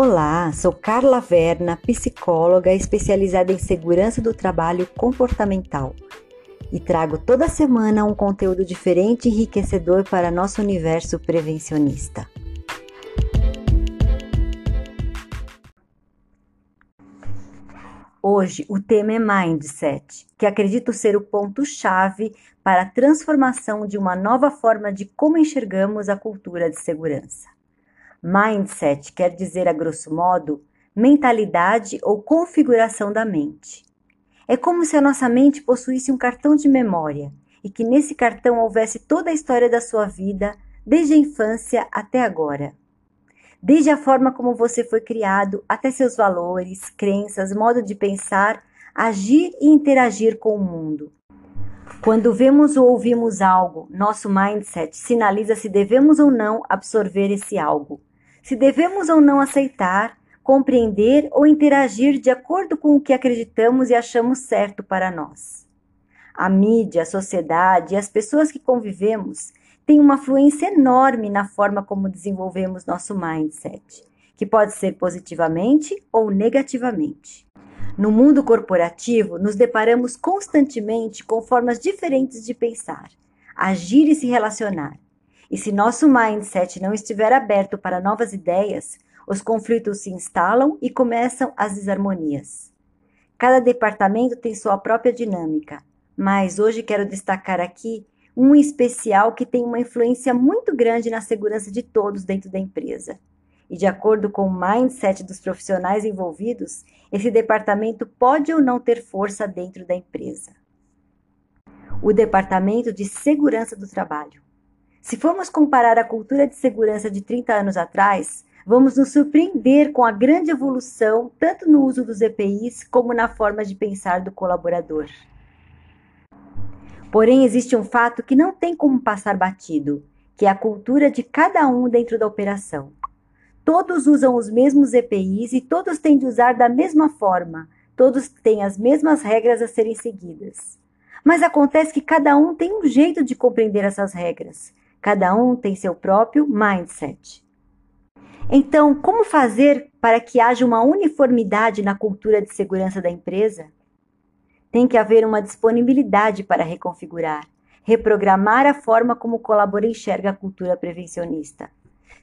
Olá, sou Carla Verna, psicóloga especializada em segurança do trabalho comportamental e trago toda semana um conteúdo diferente e enriquecedor para nosso universo prevencionista. Hoje o tema é Mindset, que acredito ser o ponto-chave para a transformação de uma nova forma de como enxergamos a cultura de segurança. Mindset quer dizer, a grosso modo, mentalidade ou configuração da mente. É como se a nossa mente possuísse um cartão de memória e que nesse cartão houvesse toda a história da sua vida, desde a infância até agora. Desde a forma como você foi criado até seus valores, crenças, modo de pensar, agir e interagir com o mundo. Quando vemos ou ouvimos algo, nosso mindset sinaliza se devemos ou não absorver esse algo se devemos ou não aceitar, compreender ou interagir de acordo com o que acreditamos e achamos certo para nós. A mídia, a sociedade e as pessoas que convivemos têm uma influência enorme na forma como desenvolvemos nosso mindset, que pode ser positivamente ou negativamente. No mundo corporativo, nos deparamos constantemente com formas diferentes de pensar, agir e se relacionar. E se nosso mindset não estiver aberto para novas ideias, os conflitos se instalam e começam as desarmonias. Cada departamento tem sua própria dinâmica, mas hoje quero destacar aqui um especial que tem uma influência muito grande na segurança de todos dentro da empresa. E de acordo com o mindset dos profissionais envolvidos, esse departamento pode ou não ter força dentro da empresa. O Departamento de Segurança do Trabalho. Se formos comparar a cultura de segurança de 30 anos atrás, vamos nos surpreender com a grande evolução tanto no uso dos EPIs como na forma de pensar do colaborador. Porém, existe um fato que não tem como passar batido, que é a cultura de cada um dentro da operação. Todos usam os mesmos EPIs e todos têm de usar da mesma forma, todos têm as mesmas regras a serem seguidas. Mas acontece que cada um tem um jeito de compreender essas regras, Cada um tem seu próprio mindset. Então, como fazer para que haja uma uniformidade na cultura de segurança da empresa? Tem que haver uma disponibilidade para reconfigurar, reprogramar a forma como o colaborador enxerga a cultura prevencionista.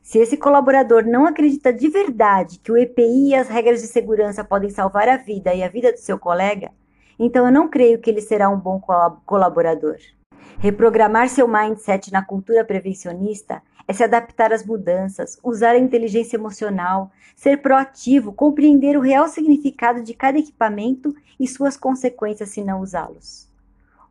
Se esse colaborador não acredita de verdade que o EPI e as regras de segurança podem salvar a vida e a vida do seu colega, então eu não creio que ele será um bom colaborador. Reprogramar seu mindset na cultura prevencionista é se adaptar às mudanças, usar a inteligência emocional, ser proativo, compreender o real significado de cada equipamento e suas consequências se não usá-los.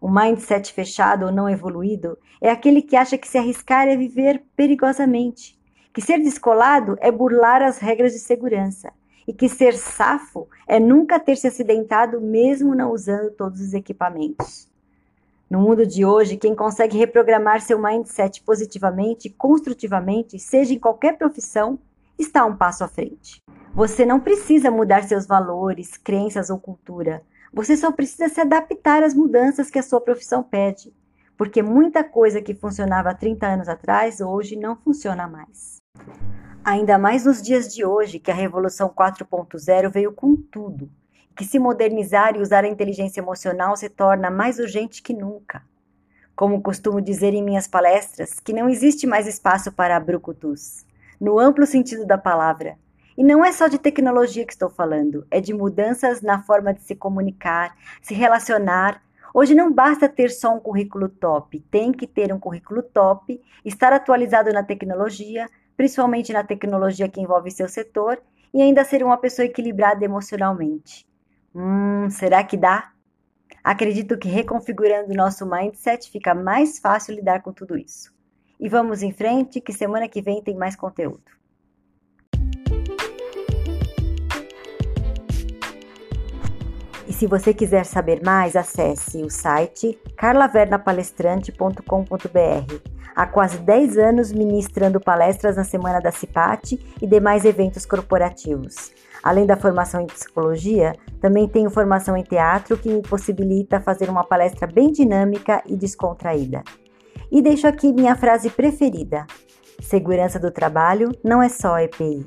O mindset fechado ou não evoluído é aquele que acha que se arriscar é viver perigosamente, que ser descolado é burlar as regras de segurança e que ser safo é nunca ter se acidentado mesmo não usando todos os equipamentos. No mundo de hoje, quem consegue reprogramar seu mindset positivamente e construtivamente, seja em qualquer profissão, está um passo à frente. Você não precisa mudar seus valores, crenças ou cultura. Você só precisa se adaptar às mudanças que a sua profissão pede, porque muita coisa que funcionava há 30 anos atrás hoje não funciona mais. Ainda mais nos dias de hoje, que a Revolução 4.0 veio com tudo que se modernizar e usar a inteligência emocional se torna mais urgente que nunca. Como costumo dizer em minhas palestras, que não existe mais espaço para brucutus, no amplo sentido da palavra. E não é só de tecnologia que estou falando, é de mudanças na forma de se comunicar, se relacionar. Hoje não basta ter só um currículo top, tem que ter um currículo top, estar atualizado na tecnologia, principalmente na tecnologia que envolve seu setor, e ainda ser uma pessoa equilibrada emocionalmente. Hum, será que dá? Acredito que reconfigurando nosso mindset fica mais fácil lidar com tudo isso. E vamos em frente, que semana que vem tem mais conteúdo. Se você quiser saber mais, acesse o site carlavernapalestrante.com.br. Há quase 10 anos ministrando palestras na Semana da CIPAT e demais eventos corporativos. Além da formação em psicologia, também tenho formação em teatro que me possibilita fazer uma palestra bem dinâmica e descontraída. E deixo aqui minha frase preferida: Segurança do trabalho não é só EPI,